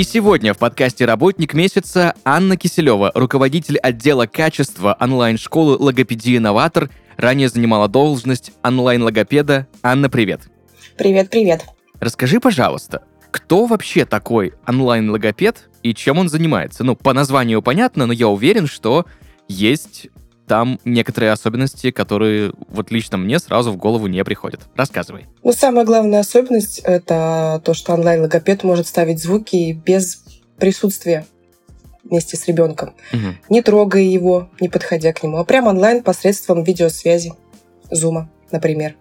И сегодня в подкасте «Работник месяца» Анна Киселева, руководитель отдела качества онлайн-школы «Логопедия-новатор», ранее занимала должность онлайн-логопеда. Анна, привет. Привет-привет. Расскажи, пожалуйста, кто вообще такой онлайн-логопед и чем он занимается? Ну, по названию понятно, но я уверен, что есть там некоторые особенности, которые вот лично мне сразу в голову не приходят. Рассказывай. Ну, самая главная особенность — это то, что онлайн-логопед может ставить звуки без присутствия вместе с ребенком, угу. не трогая его, не подходя к нему, а прямо онлайн посредством видеосвязи, зума, например.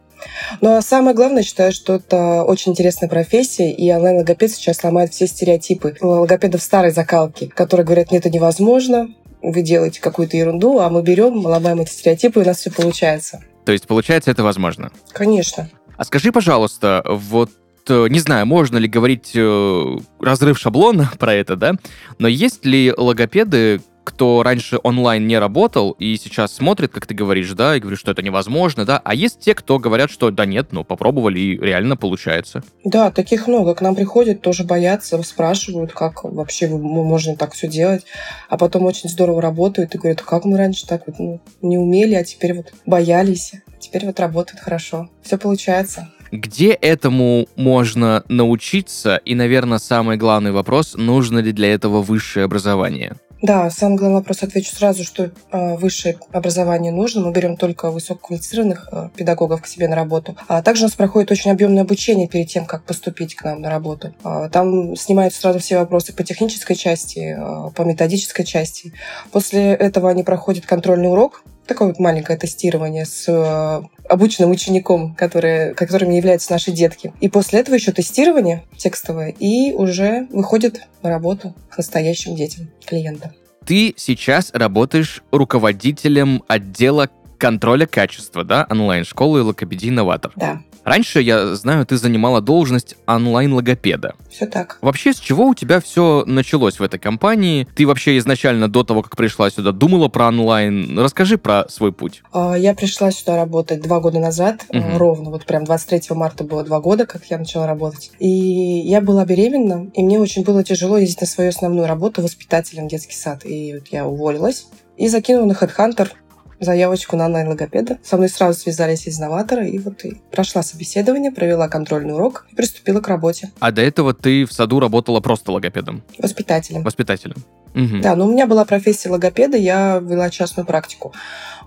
Но ну, а самое главное, считаю, что это очень интересная профессия, и онлайн-логопед сейчас ломает все стереотипы логопедов старой закалки, которые говорят, нет, это невозможно, вы делаете какую-то ерунду, а мы берем, ломаем эти стереотипы, и у нас все получается. То есть, получается, это возможно? Конечно. А скажи, пожалуйста, вот э, не знаю, можно ли говорить э, разрыв шаблона про это, да, но есть ли логопеды, кто раньше онлайн не работал и сейчас смотрит, как ты говоришь, да, и говорит, что это невозможно, да, а есть те, кто говорят, что да нет, ну попробовали и реально получается. Да, таких много. К нам приходят, тоже боятся, спрашивают, как вообще можно так все делать, а потом очень здорово работают и говорят, как мы раньше так вот ну, не умели, а теперь вот боялись, теперь вот работают хорошо. Все получается. Где этому можно научиться? И, наверное, самый главный вопрос, нужно ли для этого высшее образование? Да, самый главный вопрос отвечу сразу, что э, высшее образование нужно. Мы берем только высококвалифицированных э, педагогов к себе на работу. А также у нас проходит очень объемное обучение перед тем, как поступить к нам на работу. А, там снимаются сразу все вопросы по технической части, по методической части. После этого они проходят контрольный урок, такое вот маленькое тестирование с э, обученным учеником, который, которыми являются наши детки. И после этого еще тестирование текстовое, и уже выходит на работу к настоящим детям, клиентам. Ты сейчас работаешь руководителем отдела контроля качества, да, онлайн-школы Логопедий Новатор. Да. Раньше, я знаю, ты занимала должность онлайн-логопеда. Все так. Вообще, с чего у тебя все началось в этой компании? Ты вообще изначально до того, как пришла сюда, думала про онлайн? Расскажи про свой путь. А, я пришла сюда работать два года назад, угу. ровно, вот прям 23 марта было два года, как я начала работать. И я была беременна, и мне очень было тяжело ездить на свою основную работу воспитателем детский сад. И вот я уволилась и закинула на HeadHunter заявочку на онлайн-логопеда. Со мной сразу связались из новатора, и вот и прошла собеседование, провела контрольный урок и приступила к работе. А до этого ты в саду работала просто логопедом? Воспитателем. Воспитателем. Угу. Да, но у меня была профессия логопеда, я вела частную практику.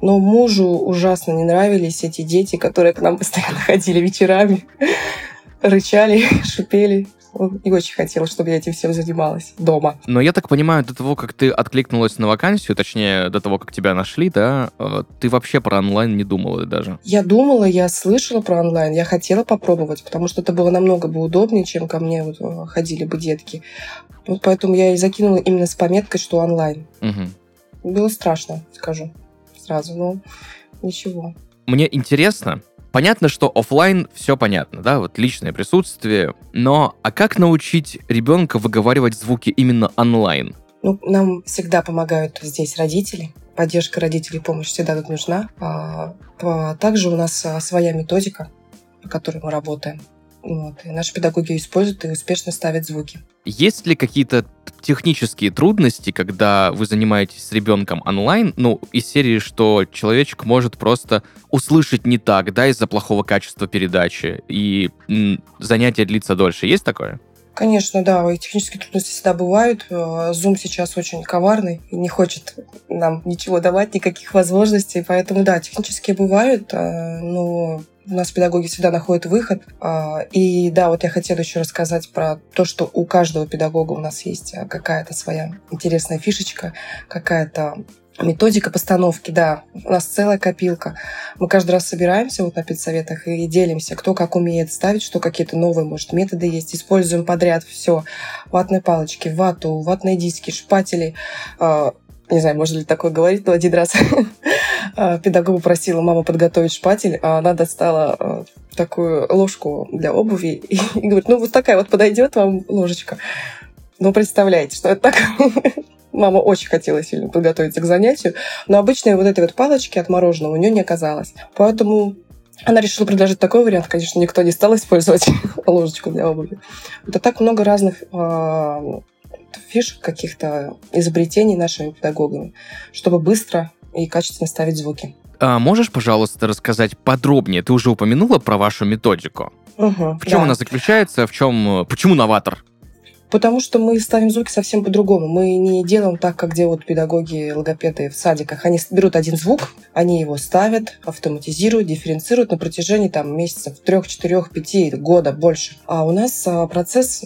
Но мужу ужасно не нравились эти дети, которые к нам постоянно ходили вечерами, рычали, шипели. Он не очень хотел, чтобы я этим всем занималась дома. Но я так понимаю, до того, как ты откликнулась на вакансию, точнее, до того, как тебя нашли, да, э, ты вообще про онлайн не думала даже? Я думала, я слышала про онлайн, я хотела попробовать, потому что это было намного бы удобнее, чем ко мне вот э, ходили бы детки. Вот поэтому я и закинула именно с пометкой, что онлайн. Угу. Было страшно, скажу сразу, но ничего. Мне интересно, Понятно, что офлайн все понятно, да, вот личное присутствие, но а как научить ребенка выговаривать звуки именно онлайн? Ну, нам всегда помогают здесь родители. Поддержка родителей, помощь всегда тут нужна. А, также у нас а, своя методика, по которой мы работаем. Вот. И наши педагоги используют и успешно ставят звуки. Есть ли какие-то технические трудности, когда вы занимаетесь с ребенком онлайн, ну, из серии, что человечек может просто услышать не так, да, из-за плохого качества передачи, и м, занятие длится дольше. Есть такое? Конечно, да, и технические трудности всегда бывают. Э, Zoom сейчас очень коварный не хочет нам ничего давать, никаких возможностей. Поэтому, да, технические бывают, э, но у нас педагоги всегда находят выход. А, и да, вот я хотела еще рассказать про то, что у каждого педагога у нас есть какая-то своя интересная фишечка, какая-то Методика постановки, да, у нас целая копилка. Мы каждый раз собираемся вот на педсоветах и делимся, кто как умеет ставить, что какие-то новые, может, методы есть. Используем подряд все. Ватные палочки, вату, ватные диски, шпатели, а, не знаю, можно ли такое говорить, но один раз педагогу просила мама подготовить шпатель, а она достала такую ложку для обуви и, и говорит, ну вот такая вот подойдет вам ложечка. Ну, представляете, что это такое? Мама очень хотела сильно подготовиться к занятию, но обычной вот этой вот палочки от мороженого у нее не оказалось. Поэтому она решила предложить такой вариант. Конечно, никто не стал использовать ложечку для обуви. Это так много разных э, фишек, каких-то изобретений нашими педагогами, чтобы быстро и качественно ставить звуки. А можешь, пожалуйста, рассказать подробнее? Ты уже упомянула про вашу методику. Угу, в чем да. она заключается? В чем? Почему новатор? Потому что мы ставим звуки совсем по-другому. Мы не делаем так, как делают педагоги, логопеды в садиках. Они берут один звук, они его ставят, автоматизируют, дифференцируют на протяжении там, месяцев трех, четырех, пяти, года, больше. А у нас а, процесс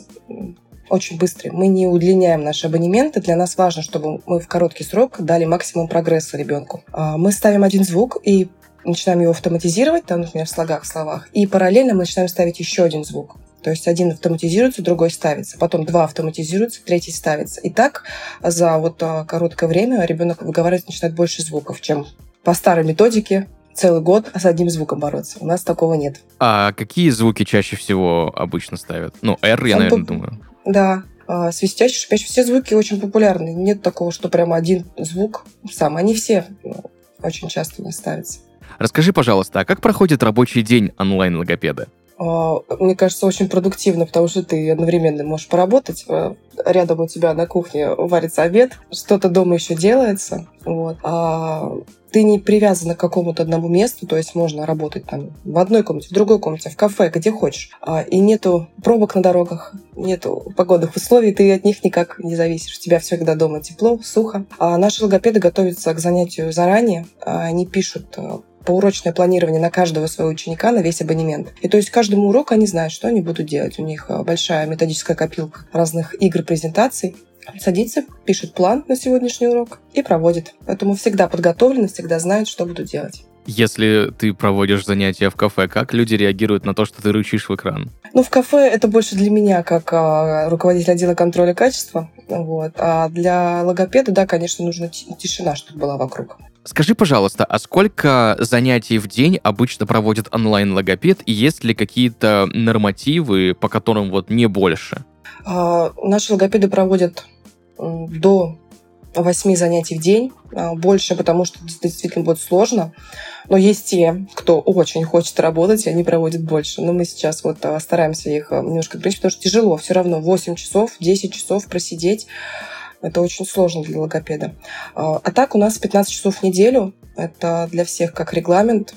очень быстрый. Мы не удлиняем наши абонементы. Для нас важно, чтобы мы в короткий срок дали максимум прогресса ребенку. А, мы ставим один звук и начинаем его автоматизировать, там, например, в слогах, в словах, и параллельно мы начинаем ставить еще один звук. То есть один автоматизируется, другой ставится. Потом два автоматизируются, третий ставится. И так за вот а, короткое время ребенок выговаривать начинает больше звуков, чем по старой методике целый год с одним звуком бороться. У нас такого нет. А какие звуки чаще всего обычно ставят? Ну, R, я, Сам наверное, по- думаю. Да, а, свистящий, шипящий. Все звуки очень популярны. Нет такого, что прямо один звук сам. Они все ну, очень часто у нас ставятся. Расскажи, пожалуйста, а как проходит рабочий день онлайн-логопеда? А, Мне кажется, очень продуктивно, потому что ты одновременно можешь поработать. а, Рядом у тебя на кухне варится обед, что-то дома еще делается. Вот. А ты не привязана к какому-то одному месту, то есть можно работать там в одной комнате, в другой комнате, в кафе, где хочешь. А, И нету пробок на дорогах, нету погодных условий, ты от них никак не зависишь. У тебя всегда дома тепло, сухо. А наши логопеды готовятся к занятию заранее. А, Они пишут поурочное планирование на каждого своего ученика на весь абонемент. И то есть каждому уроку они знают, что они будут делать. У них а, большая методическая копилка разных игр, презентаций. Садится, пишет план на сегодняшний урок и проводит. Поэтому всегда подготовлены, всегда знают, что будут делать. Если ты проводишь занятия в кафе, как люди реагируют на то, что ты рычишь в экран? Ну, в кафе это больше для меня, как а, руководитель отдела контроля качества. Вот. А для логопеда, да, конечно, нужна ти- тишина, чтобы была вокруг. Скажи, пожалуйста, а сколько занятий в день обычно проводит онлайн-логопед, и есть ли какие-то нормативы, по которым вот не больше? А, Наши логопеды проводят до 8 занятий в день. А, Больше, потому что действительно будет сложно. Но есть те, кто очень хочет работать, и они проводят больше. Но мы сейчас вот а, стараемся их а, немножко ограничить, потому что тяжело. Все равно 8 часов, 10 часов просидеть. Это очень сложно для логопеда. А так у нас 15 часов в неделю. Это для всех как регламент.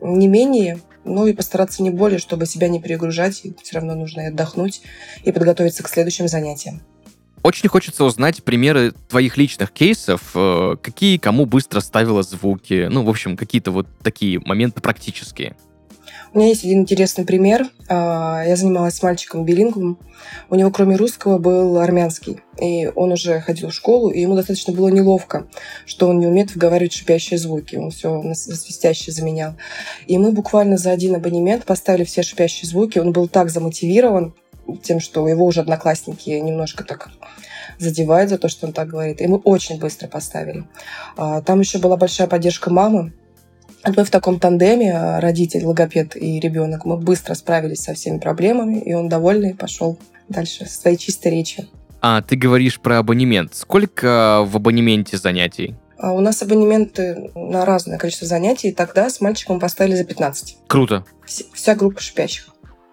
Не менее, но и постараться не более, чтобы себя не перегружать. Все равно нужно отдохнуть и подготовиться к следующим занятиям. Очень хочется узнать примеры твоих личных кейсов, э, какие кому быстро ставила звуки, ну, в общем, какие-то вот такие моменты практические. У меня есть один интересный пример. А, Я занималась с мальчиком билингвом. У него, кроме русского, был армянский. И он уже ходил в школу, и ему достаточно было неловко, что он не умеет выговаривать шипящие звуки. Он все на заменял. И мы буквально за один абонемент поставили все шипящие звуки. Он был так замотивирован тем, что его уже одноклассники немножко так задевают за то, что он так говорит. И мы очень быстро поставили. А, Там еще была большая поддержка мамы. Мы в таком тандеме, а, родитель, логопед и ребенок, мы быстро справились со всеми проблемами, и он довольный пошел дальше со своей чистой речью. А ты говоришь про абонемент. Сколько в абонементе занятий? А У нас абонементы на разное количество занятий, и тогда с мальчиком поставили за 15. Круто, Вс- Вся группа шипящих.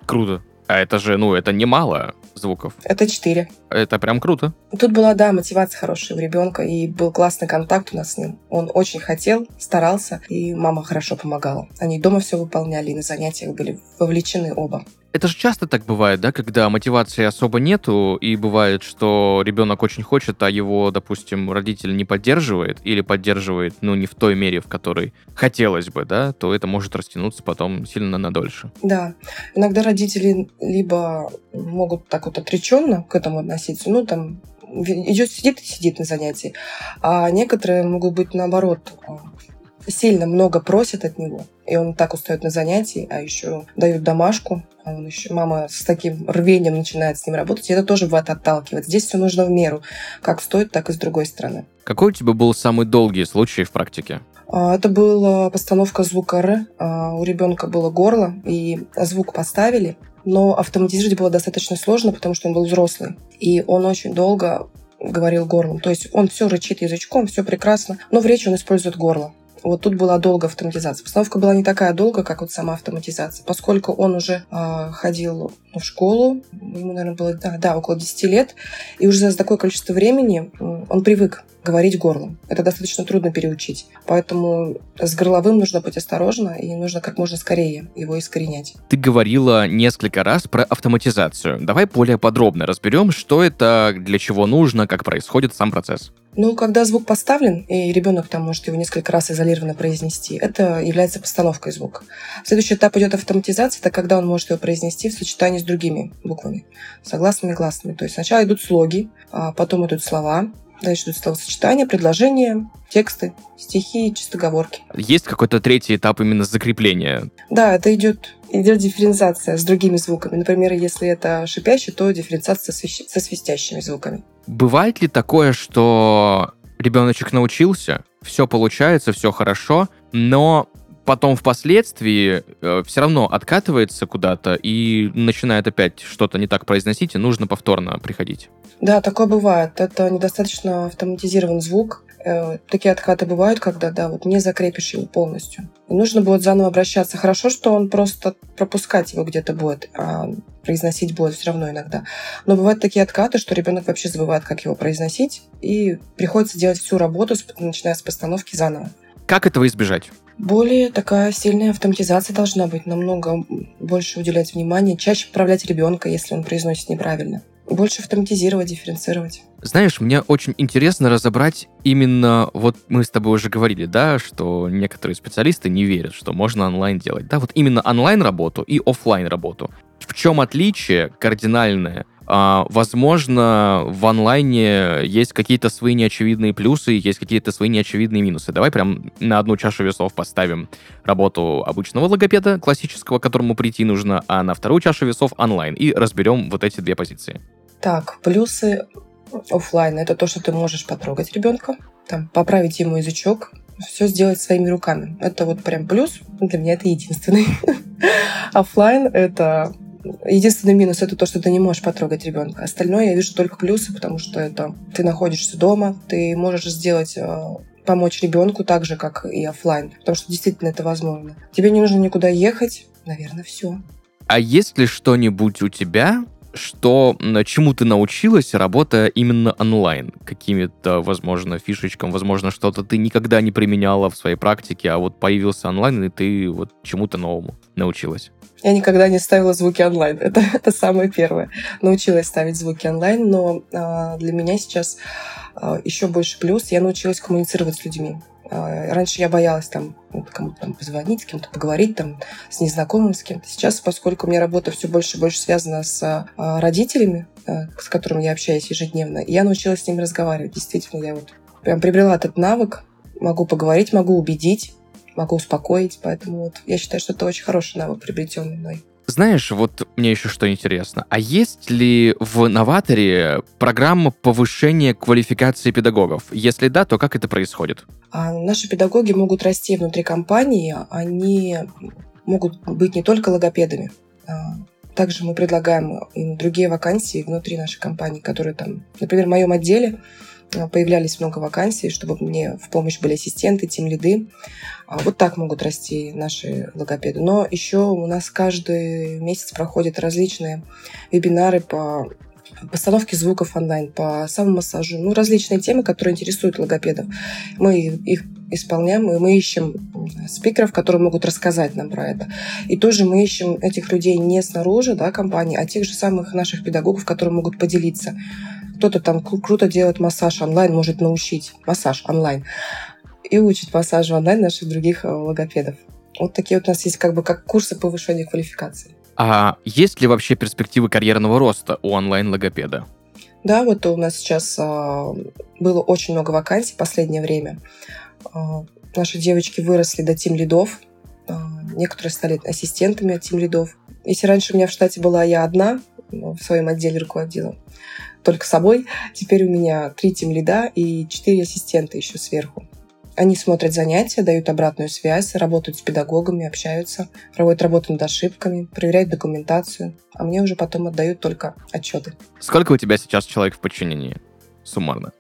круто. А это же, ну, это немало звуков. Это 4. Это прям круто. Тут была, да, мотивация хорошая у ребенка, и был классный контакт у нас с ним. Он очень хотел, старался, и мама хорошо помогала. Они дома все выполняли, и на занятиях были вовлечены оба. Это же часто так бывает, да, когда мотивации особо нету, и бывает, что ребенок очень хочет, а его, допустим, родитель не поддерживает или поддерживает, ну, не в той мере, в которой хотелось бы, да, то это может растянуться потом сильно надольше. Да, иногда родители либо могут так вот отреченно к этому относиться, ну там идет, сидит и сидит на занятии, а некоторые могут быть наоборот, а, сильно много просят от него, и он так устает на занятии, а еще дают домашку, а он еще, мама с таким рвением начинает с ним работать, и это тоже бывает отталкивает. Здесь все нужно в меру, как стоит, так и с другой стороны. Какой у тебя был самый долгий случай в практике? А, это была постановка звука «Р». А, у ребенка было горло, и звук поставили, но автоматизировать было достаточно сложно, потому что он был взрослый. И он очень долго говорил горлом. То есть он все рычит язычком, все прекрасно, но в речи он использует горло. Вот тут была долго автоматизация. Постановка была не такая долгая, как вот сама автоматизация, поскольку он уже э, ходил в школу, ему, наверное, было да, да, около 10 лет, и уже за такое количество времени он привык говорить горлом. Это достаточно трудно переучить. Поэтому с горловым нужно быть осторожно, и нужно как можно скорее его искоренять. Ты говорила несколько раз про автоматизацию. Давай более подробно разберем, что это, для чего нужно, как происходит сам процесс. Ну, когда звук поставлен, и ребенок там может его несколько раз изолированно произнести, это является постановкой звука. Следующий этап идет автоматизация, это когда он может его произнести в сочетании с другими буквами, согласными, гласными. То есть сначала идут слоги, а потом идут слова, Дальше идут словосочетания, предложения, тексты, стихи, чистоговорки. Есть какой-то третий этап именно закрепления? Да, это идет, идет дифференциация с другими звуками. Например, если это шипящий, то дифференциация со свистящими звуками. Бывает ли такое, что ребеночек научился, все получается, все хорошо, но потом впоследствии э, все равно откатывается куда-то и начинает опять что-то не так произносить, и нужно повторно приходить. Да, такое бывает. Это недостаточно автоматизирован звук. Э, такие откаты бывают, когда да, вот не закрепишь его полностью. И нужно будет заново обращаться. Хорошо, что он просто пропускать его где-то будет, а произносить будет все равно иногда. Но бывают такие откаты, что ребенок вообще забывает, как его произносить, и приходится делать всю работу, начиная с постановки заново. Как этого избежать? Более такая сильная автоматизация должна быть, намного больше уделять внимания, чаще поправлять ребенка, если он произносит неправильно. Больше автоматизировать, дифференцировать. Знаешь, мне очень интересно разобрать именно, вот мы с тобой уже говорили, да, что некоторые специалисты не верят, что можно онлайн делать. Да, вот именно онлайн работу и офлайн работу. В чем отличие кардинальное? А, возможно, в онлайне есть какие-то свои неочевидные плюсы, есть какие-то свои неочевидные минусы. Давай прям на одну чашу весов поставим работу обычного логопеда, классического, к которому прийти нужно, а на вторую чашу весов онлайн. И разберем вот эти две позиции. Так, плюсы офлайн это то, что ты можешь потрогать ребенка, там, поправить ему язычок, все сделать своими руками. Это вот прям плюс. Для меня это единственный. Оффлайн — это Единственный минус это то, что ты не можешь потрогать ребенка. Остальное я вижу только плюсы, потому что это ты находишься дома, ты можешь сделать э, помочь ребенку так же, как и офлайн, потому что действительно это возможно. Тебе не нужно никуда ехать, наверное, все. А есть ли что-нибудь у тебя, что чему ты научилась, работая именно онлайн? Какими-то, возможно, фишечкам, возможно, что-то ты никогда не применяла в своей практике, а вот появился онлайн, и ты вот чему-то новому научилась? Я никогда не ставила звуки онлайн. Это, это самое первое. Научилась ставить звуки онлайн, но а, для меня сейчас а, еще больше плюс. Я научилась коммуницировать с людьми. А, раньше я боялась там кому-то там позвонить, с кем-то поговорить, там, с незнакомым, с кем-то. Сейчас, поскольку у меня работа все больше и больше связана с а, родителями, а, с которыми я общаюсь ежедневно, я научилась с ними разговаривать. Действительно, я вот прям приобрела этот навык. Могу поговорить, могу убедить, могу успокоить. Поэтому вот я считаю, что это очень хороший навык, приобретенный мной. Знаешь, вот мне еще что интересно. А есть ли в новаторе программа повышения квалификации педагогов? Если да, то как это происходит? А наши педагоги могут расти внутри компании, они могут быть не только логопедами. А также мы предлагаем им другие вакансии внутри нашей компании, которые там, например, в моем отделе появлялись много вакансий, чтобы мне в помощь были ассистенты, тем лиды. А вот так могут расти наши логопеды. Но еще у нас каждый месяц проходят различные вебинары по постановке звуков онлайн, по самомассажу, ну, различные темы, которые интересуют логопедов. Мы их исполняем, и мы ищем спикеров, которые могут рассказать нам про это. И тоже мы ищем этих людей не снаружи да, компании, а тех же самых наших педагогов, которые могут поделиться кто-то там круто делает массаж онлайн, может научить массаж онлайн и учит массажу онлайн наших других э, логопедов. Вот такие вот у нас есть как бы как курсы повышения квалификации. А есть ли вообще перспективы карьерного роста у онлайн-логопеда? Да, вот у нас сейчас а, было очень много вакансий в последнее время. А, Наши девочки выросли до тим лидов. Некоторые стали ассистентами тим лидов. Если раньше у меня в штате была я одна, ну, в своем отделе руководила только собой, теперь у меня три тим лида и четыре ассистента еще сверху. Они смотрят занятия, дают обратную связь, работают с педагогами, общаются, проводят работу над ошибками, проверяют документацию, а мне уже потом отдают только отчеты. Сколько у тебя сейчас человек в подчинении? Суммарно.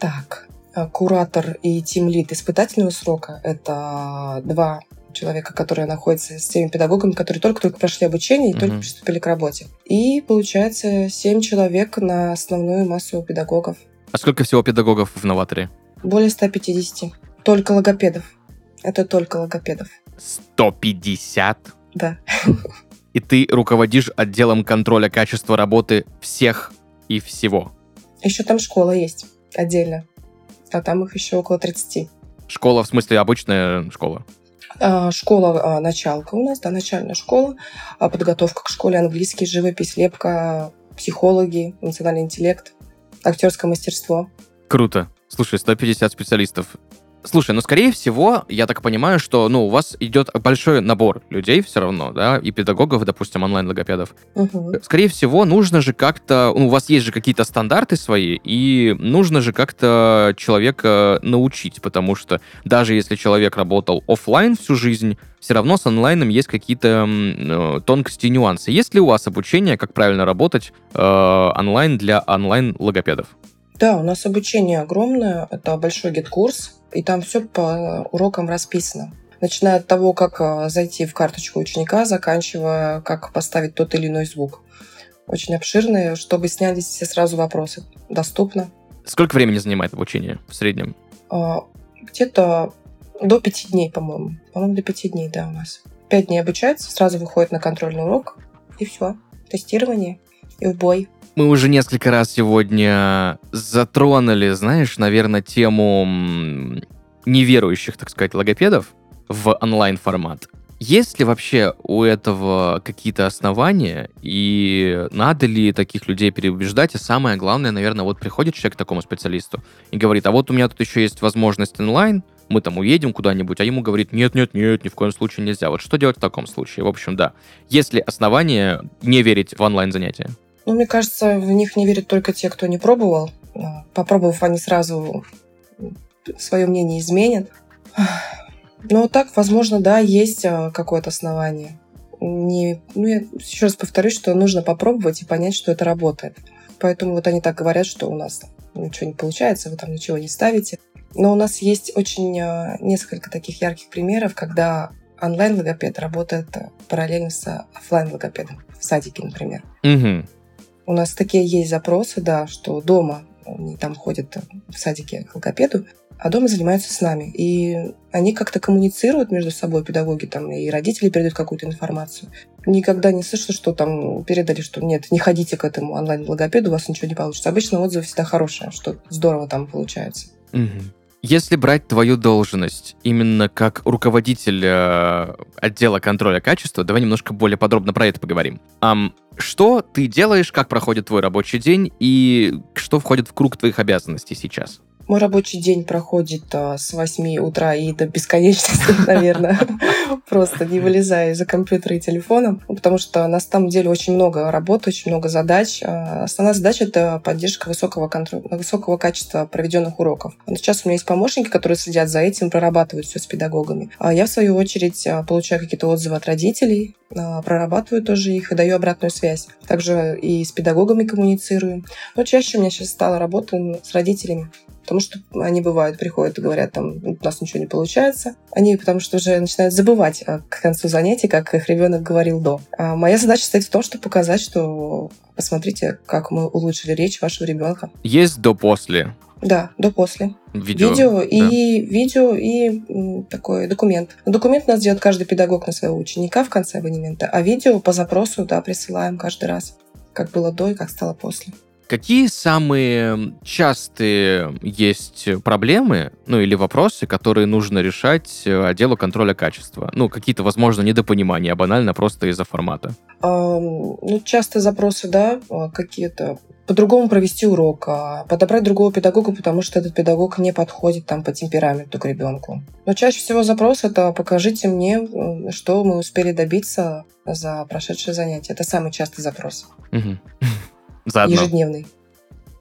Так, э, куратор и тимлит испытательного срока — это два человека, которые находятся с теми педагогами, которые только-только прошли обучение и uh-huh. только приступили к работе. И получается семь человек на основную массу педагогов. А сколько всего педагогов в новаторе? Более 150. Только логопедов. Это только логопедов. 150? Да. И ты руководишь отделом контроля качества работы всех и всего? Еще там школа есть отдельно. А там их еще около 30. Школа, в смысле, обычная школа? А, школа а, началка у нас, да, начальная школа, а, подготовка к школе, английский, живопись, лепка, психологи, эмоциональный интеллект, актерское мастерство. Круто. Слушай, 150 специалистов. Слушай, ну, скорее всего, я так понимаю, что, ну, у вас идет большой набор людей все равно, да, и педагогов, допустим, онлайн-логопедов. Угу. Скорее всего, нужно же как-то, ну, у вас есть же какие-то стандарты свои, и нужно же как-то человека научить, потому что даже если человек работал офлайн всю жизнь, все равно с онлайном есть какие-то э, тонкости и нюансы. Есть ли у вас обучение, как правильно работать э, онлайн для онлайн-логопедов? Да, у нас обучение огромное. Это большой GetCourse, и там все по урокам расписано. Начиная от того, как а, зайти в карточку ученика, заканчивая, как поставить тот или иной звук. Очень обширные, чтобы снялись все сразу вопросы. Доступно. Сколько времени занимает обучение в среднем? А, где-то до пяти дней, по-моему. По-моему, до пяти дней, да, у нас. Пять дней обучается, сразу выходит на контрольный урок, и все. Тестирование и в бой. Мы уже несколько раз сегодня затронули, знаешь, наверное, тему неверующих, так сказать, логопедов в онлайн-формат. Есть ли вообще у этого какие-то основания, и надо ли таких людей переубеждать? И самое главное, наверное, вот приходит человек к такому специалисту и говорит, а вот у меня тут еще есть возможность онлайн, мы там уедем куда-нибудь, а ему говорит, нет-нет-нет, ни в коем случае нельзя. Вот что делать в таком случае? В общем, да. Есть ли основания не верить в онлайн-занятия? Ну, мне кажется, в них не верят только те, кто не пробовал. Попробовав, они сразу свое мнение изменят. Но так, возможно, да, есть а, какое-то основание. Не, ну, я еще раз повторюсь, что нужно попробовать и понять, что это работает. Поэтому вот они так говорят, что у нас ничего не получается, вы там ничего не ставите. Но у нас есть очень а, несколько таких ярких примеров, когда онлайн-логопед работает параллельно с офлайн-логопедом в садике, например. Угу. У нас такие есть запросы, да, что дома они там ходят в садике к логопеду, а дома занимаются с нами. И они как-то коммуницируют между собой, педагоги там, и родители передают какую-то информацию. Никогда не слышно, что там передали, что нет, не ходите к этому онлайн-логопеду, у вас ничего не получится. Обычно отзывы всегда хорошие, что здорово там получается. Угу. Если брать твою должность именно как руководитель э, отдела контроля качества, давай немножко более подробно про это поговорим. Um, что ты делаешь, как проходит твой рабочий день и что входит в круг твоих обязанностей сейчас? Мой рабочий день проходит а, с 8 утра и до бесконечности, наверное. Просто не вылезая из-за компьютера и телефона. Потому что на самом деле очень много работы, очень много задач. А, основная задача — это поддержка высокого, контроля, высокого качества проведенных уроков. Сейчас у меня есть помощники, которые следят за этим, прорабатывают все с педагогами. А я, в свою очередь, получаю какие-то отзывы от родителей, прорабатываю тоже их и даю обратную связь. Также и с педагогами коммуницирую. Но чаще у меня сейчас стала работа с родителями. Потому что они бывают, приходят и говорят, там, у нас ничего не получается. Они потому что уже начинают забывать а, к концу занятий, как их ребенок говорил до. А моя задача стоит в том, чтобы показать, что посмотрите, как мы улучшили речь вашего ребенка. Есть до-после. Да, до-после. Видео, видео да. и видео и такой документ. Документ у нас делает каждый педагог на своего ученика в конце абонемента, а видео по запросу, да, присылаем каждый раз, как было до и как стало после. Какие самые частые есть проблемы, ну или вопросы, которые нужно решать отделу контроля качества? Ну, какие-то, возможно, недопонимания, банально просто из-за формата. Ну, часто запросы, да, а, какие-то по-другому провести урок, а подобрать другого педагога, потому что этот педагог не подходит там по темпераменту к ребенку. Но чаще всего запрос это покажите мне, что мы успели добиться за прошедшее занятие. Это самый частый запрос. За одно. Ежедневный.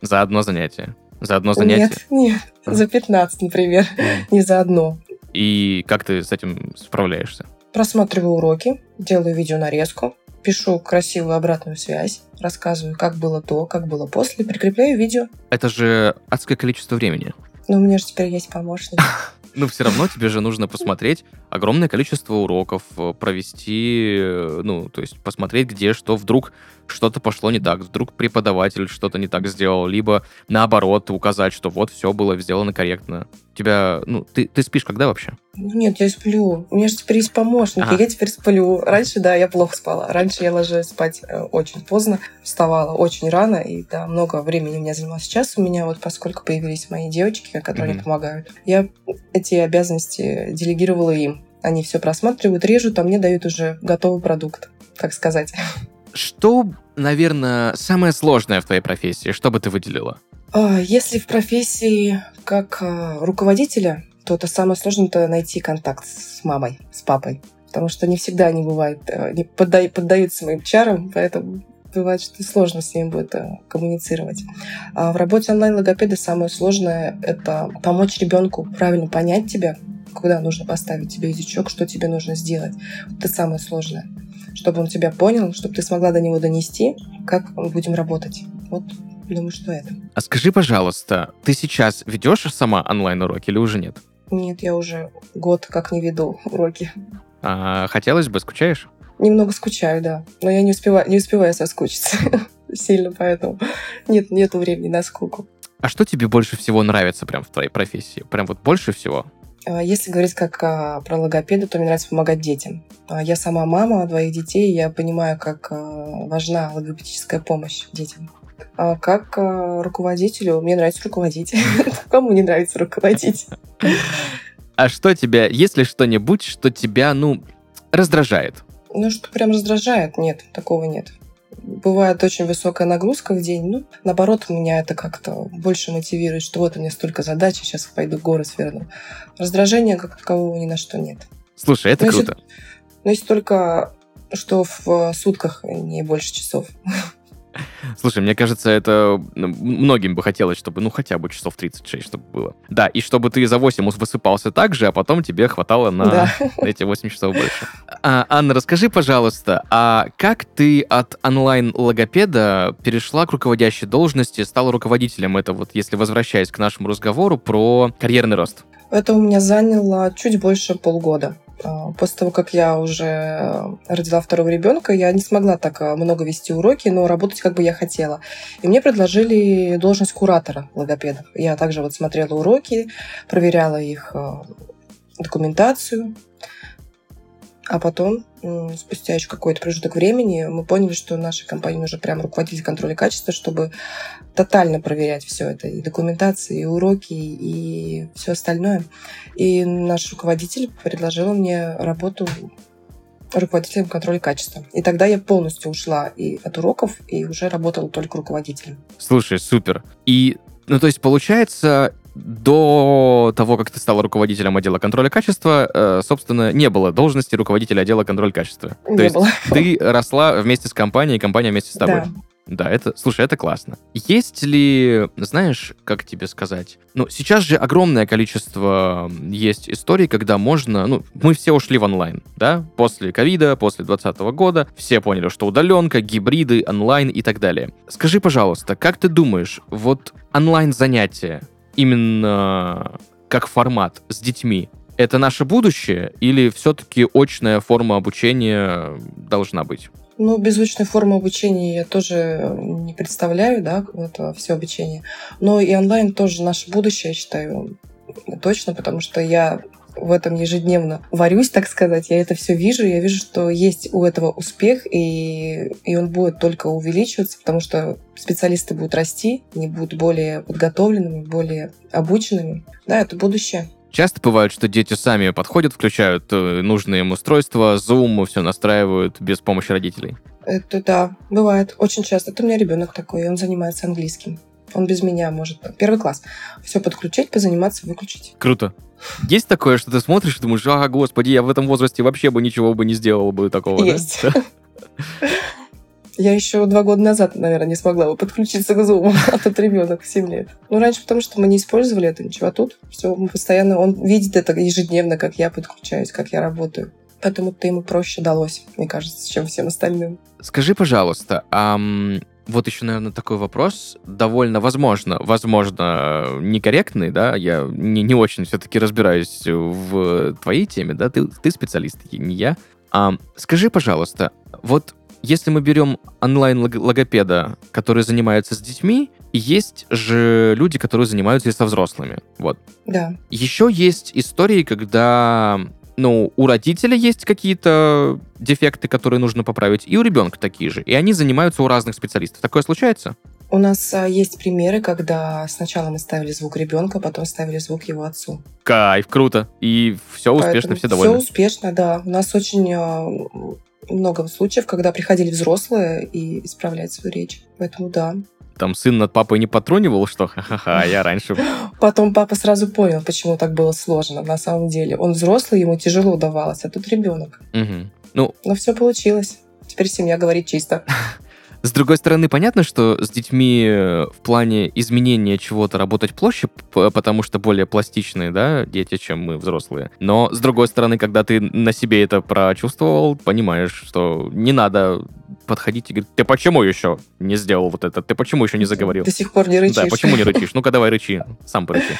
За одно занятие. За одно занятие. Нет, нет. А. За 15, например. Не за одно. И как ты с этим справляешься? Просматриваю уроки, делаю видеонарезку, пишу красивую обратную связь, рассказываю, как было до, как было после, прикрепляю видео. Это же адское количество времени. Но у меня же теперь есть помощник. Ну, все равно тебе же нужно посмотреть огромное количество уроков, э, провести, э, ну, то есть посмотреть, где что, вдруг что-то пошло не так, вдруг преподаватель что-то не так сделал, либо наоборот указать, что вот все было сделано корректно. Тебя, ну, ты, ты спишь когда вообще? Нет, я сплю. У меня же теперь есть помощник, Ага. я теперь сплю. Раньше, да, я плохо спала. Раньше я ложилась спать э, очень поздно, вставала очень рано, и да, много времени у меня занималось. Сейчас у меня вот, поскольку появились мои девочки, которые мне помогают, я эти обязанности делегировала им. Они все просматривают, режут, а мне дают уже готовый продукт, так сказать. Что, наверное, самое сложное в твоей профессии? Что бы ты выделила? А, Если в профессии как а, руководителя, то это самое сложное это найти контакт с мамой, с папой. Потому что не всегда они бывают, э, не подда- поддаются моим чарам, поэтому бывает, что сложно с ними будет э, коммуницировать. А в работе онлайн-логопеда самое сложное — это помочь ребенку правильно понять тебя, куда нужно поставить тебе язычок, что тебе нужно сделать. Это самое сложное. Чтобы он тебя понял, чтобы ты смогла до него донести, как мы будем работать. Вот, думаю, что это. А скажи, пожалуйста, ты сейчас ведешь сама онлайн-уроки или уже нет? Нет, я уже год как не веду уроки. А, хотелось бы, скучаешь? Немного скучаю, да. Но я не успеваю, не успеваю соскучиться сильно, поэтому нет, нету времени на скуку. А что тебе больше всего нравится прям в твоей профессии? Прям вот больше всего? А Если говорить как а, про логопеда, то мне нравится помогать детям. А, Я сама мама двоих детей, и я понимаю, как важна логопедическая помощь детям. Как руководителю, мне нравится руководить. Кому не нравится руководить? А что тебя, есть ли что-нибудь, что тебя, ну, раздражает? Ну, что прям раздражает? Нет, такого нет. Бывает очень высокая нагрузка в день. Ну, наоборот, меня это как-то больше мотивирует, что вот у меня столько задач, сейчас пойду горы сверну. Раздражения как такового ни на что нет. Слушай, это если- круто. Но если только что в сутках не больше часов. Слушай, мне кажется, это ну, многим бы хотелось, чтобы, ну, хотя бы часов 36, чтобы было. Да, и чтобы ты за 8 высыпался так же, а потом тебе хватало на Да. эти 8 часов больше. А, Анна, расскажи, пожалуйста, а как ты от онлайн-логопеда перешла к руководящей должности, стала руководителем? Это вот, если возвращаясь к нашему разговору про карьерный рост. Это у меня заняло чуть больше полгода. А, После того, как я уже э, родила второго ребенка, я не смогла так э, много вести уроки, но работать как бы я хотела. И мне предложили должность куратора логопедов. Я также вот смотрела уроки, проверяла их э, документацию. А потом, спустя еще какой-то промежуток времени, мы поняли, что нашей компании нужен прям руководитель контроля качества, чтобы тотально проверять все это, и документации, и уроки, и все остальное. И наш руководитель предложил мне работу руководителем контроля качества. И тогда я полностью ушла и от уроков, и уже работала только руководителем. Слушай, супер. И, ну, то есть, получается, до того, как ты стала руководителем отдела контроля качества, э, собственно, не было должности руководителя отдела контроля качества. То Не есть было. ты росла вместе с компанией, компания вместе с тобой. Да. Да, это, слушай, это классно. Есть ли, знаешь, как тебе сказать? Ну, сейчас же огромное количество есть историй, когда можно, ну, мы все ушли в онлайн, да, после ковида, после 2020 года, все поняли, что удаленка, гибриды, онлайн и так далее. Скажи, пожалуйста, как ты думаешь, вот онлайн-занятия, именно как формат с детьми, это наше будущее или все-таки очная форма обучения должна быть? Ну, беззвучной формы обучения я тоже не представляю, да, это все обучение. Но и онлайн тоже наше будущее, я считаю, точно, потому что я в этом ежедневно варюсь, так сказать. Я это все вижу, я вижу, что есть у этого успех, и, и он будет только увеличиваться, потому что специалисты будут расти, они будут более подготовленными, более обученными. Да, это будущее. Часто бывает, что дети сами подходят, включают э, нужные им устройства, Zoom, все настраивают без помощи родителей. Это да, бывает очень часто. Это у меня ребенок такой, он занимается английским. Он без меня может первый класс все подключить, позаниматься, выключить. Круто. Есть такое, что ты смотришь и думаешь, а, господи, я в этом возрасте вообще бы ничего бы не сделала бы такого, Есть. да? Я еще два года назад, наверное, не смогла бы подключиться к Zoom, а тут ребенок 7 лет. Ну, раньше потому, что мы не использовали это ничего, а тут все, мы постоянно, он видит это ежедневно, как я подключаюсь, как я работаю. Поэтому это ему проще далось, мне кажется, чем всем остальным. Скажи, пожалуйста, ам, вот еще, наверное, такой вопрос, довольно, возможно, возможно, некорректный, да, я не, не очень все-таки разбираюсь в твоей теме, да, ты, ты специалист, не я. Ам, скажи, пожалуйста, вот если мы берем онлайн-логопеда, который занимается с детьми, есть же люди, которые занимаются и со взрослыми. Вот. Да. Еще есть истории, когда ну, у родителя есть какие-то дефекты, которые нужно поправить, и у ребенка такие же. И они занимаются у разных специалистов. Такое случается? У нас а, есть примеры, когда сначала мы ставили звук ребенка, потом ставили звук его отцу. Кайф, круто. И все успешно, Поэтому все довольны. Все успешно, да. У нас очень а, много случаев, когда приходили взрослые и исправляли свою речь. Поэтому да. Там сын над папой не потрунивал, что ха-ха-ха, я раньше... Потом папа сразу понял, почему так было сложно на самом деле. Он взрослый, ему тяжело удавалось, а тут ребенок. Мгм. Ну, Но все получилось. Теперь семья говорит чисто. С другой стороны, понятно, что с детьми э, в плане изменения чего-то работать проще, п- потому что более пластичные, да, дети, чем мы, взрослые. Но, с другой стороны, когда ты на себе это прочувствовал, понимаешь, что не надо подходить и говорить, ты почему еще не сделал вот это? Ты почему еще не заговорил? До сих пор не рычишь. Да, почему не рычишь? Ну-ка давай рычи, сам порычи.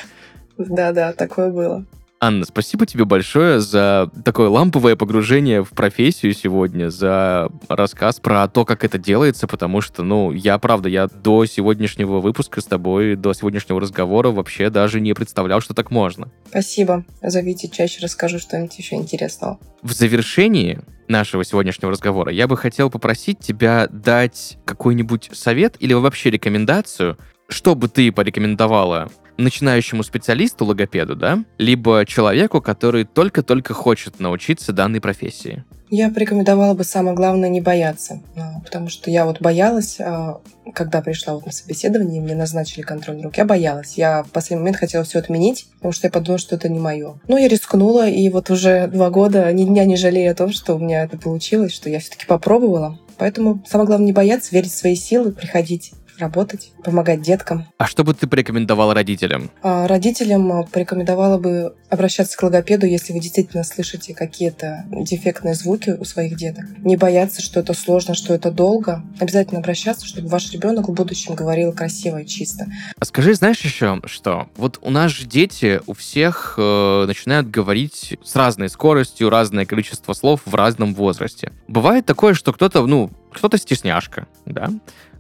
Да-да, такое было. Анна, спасибо тебе большое за такое ламповое погружение в профессию сегодня, за рассказ про то, как это делается, потому что, ну, я, правда, я до сегодняшнего выпуска с тобой, до сегодняшнего разговора вообще даже не представлял, что так можно. Спасибо. Зовите, чаще расскажу что-нибудь еще интересного. В завершении нашего сегодняшнего разговора я бы хотел попросить тебя дать какой-нибудь совет или вообще рекомендацию, что бы ты порекомендовала начинающему специалисту, логопеду, да, либо человеку, который только-только хочет научиться данной профессии. Я порекомендовала бы самое главное не бояться, а, потому что я вот боялась, а, когда пришла вот на собеседование, мне назначили контрольный рук, я боялась. Я в последний момент хотела все отменить, потому что я подумала, что это не мое. Но я рискнула, и вот уже два года ни дня не жалею о том, что у меня это получилось, что я все-таки попробовала. Поэтому самое главное не бояться, верить в свои силы, приходить работать, помогать деткам. А что бы ты порекомендовал родителям? А Родителям а, порекомендовала бы обращаться к логопеду, если вы действительно слышите какие-то дефектные звуки у своих деток. Не бояться, что это сложно, что это долго. Обязательно обращаться, чтобы ваш ребенок в будущем говорил красиво и чисто. А скажи, знаешь еще что? Вот у нас же дети у всех э, начинают говорить с разной скоростью, разное количество слов в разном возрасте. Бывает такое, что кто-то, ну, кто-то стесняшка, да?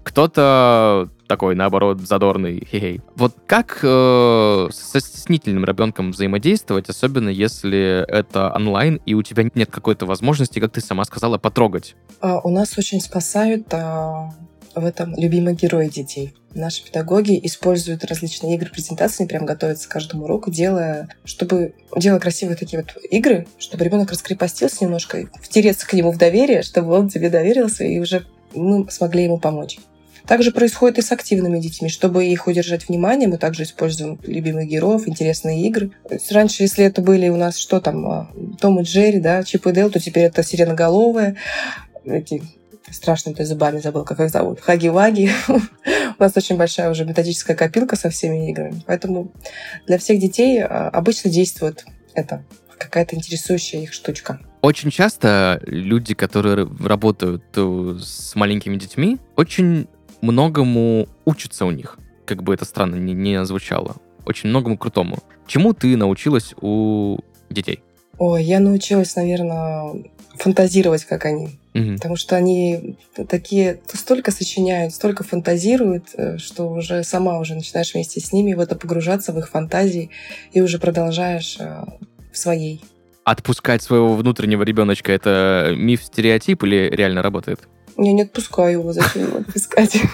Кто-то такой, наоборот, задорный, хе-хей. Вот как э, со стеснительным ребенком взаимодействовать, особенно если это онлайн, и у тебя нет какой-то возможности, как ты сама сказала, потрогать? А, У нас очень спасают а, в этом любимые герои детей. Наши педагоги используют различные игры, презентации, прям готовятся к каждому уроку, делая, чтобы делая красивые такие вот игры, чтобы ребенок раскрепостился немножко, втереться к нему в доверие, чтобы он тебе доверился, и уже мы смогли ему помочь. Также происходит и с активными детьми. Чтобы их удержать внимание, мы также используем любимых героев, интересные игры. Раньше, если это были у нас что там, а, Том и Джерри, да, Чип и Дейл, то теперь это сиреноголовые, эти страшные ты зубами забыл, как их зовут, Хаги-Ваги. У нас очень большая уже методическая копилка со всеми играми. Поэтому для всех детей а, обычно действует это какая-то интересующая их штучка. Очень часто люди, которые работают э, с маленькими детьми, очень многому учатся у них. Как бы это странно не, не звучало. Очень многому крутому. Чему ты научилась у детей? Ой, я научилась, наверное, фантазировать, как они. Мгм. Потому что они такие столько сочиняют, столько фантазируют, э, что уже сама уже начинаешь вместе с ними в это погружаться, в их фантазии, и уже продолжаешь э, в своей. Отпускать своего внутреннего ребеночка это миф, стереотип или реально работает? Я не отпускаю его, зачем его отпускать?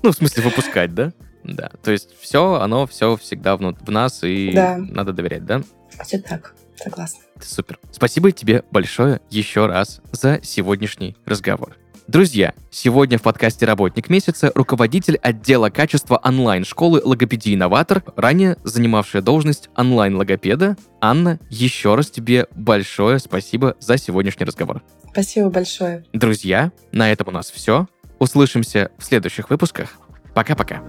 Ну, в смысле, выпускать, да? Да. То есть все, оно все всегда в нас, и Да. надо доверять, да? Все так, согласна. Супер. Спасибо тебе большое еще раз за сегодняшний разговор. Друзья, сегодня в подкасте «Работник месяца» руководитель отдела качества онлайн-школы «Логопедия Инноватор», ранее занимавшая должность онлайн-логопеда. Анна, еще раз тебе большое спасибо за сегодняшний разговор. Спасибо большое. Друзья, на этом у нас все. Услышимся в следующих выпусках. Пока-пока.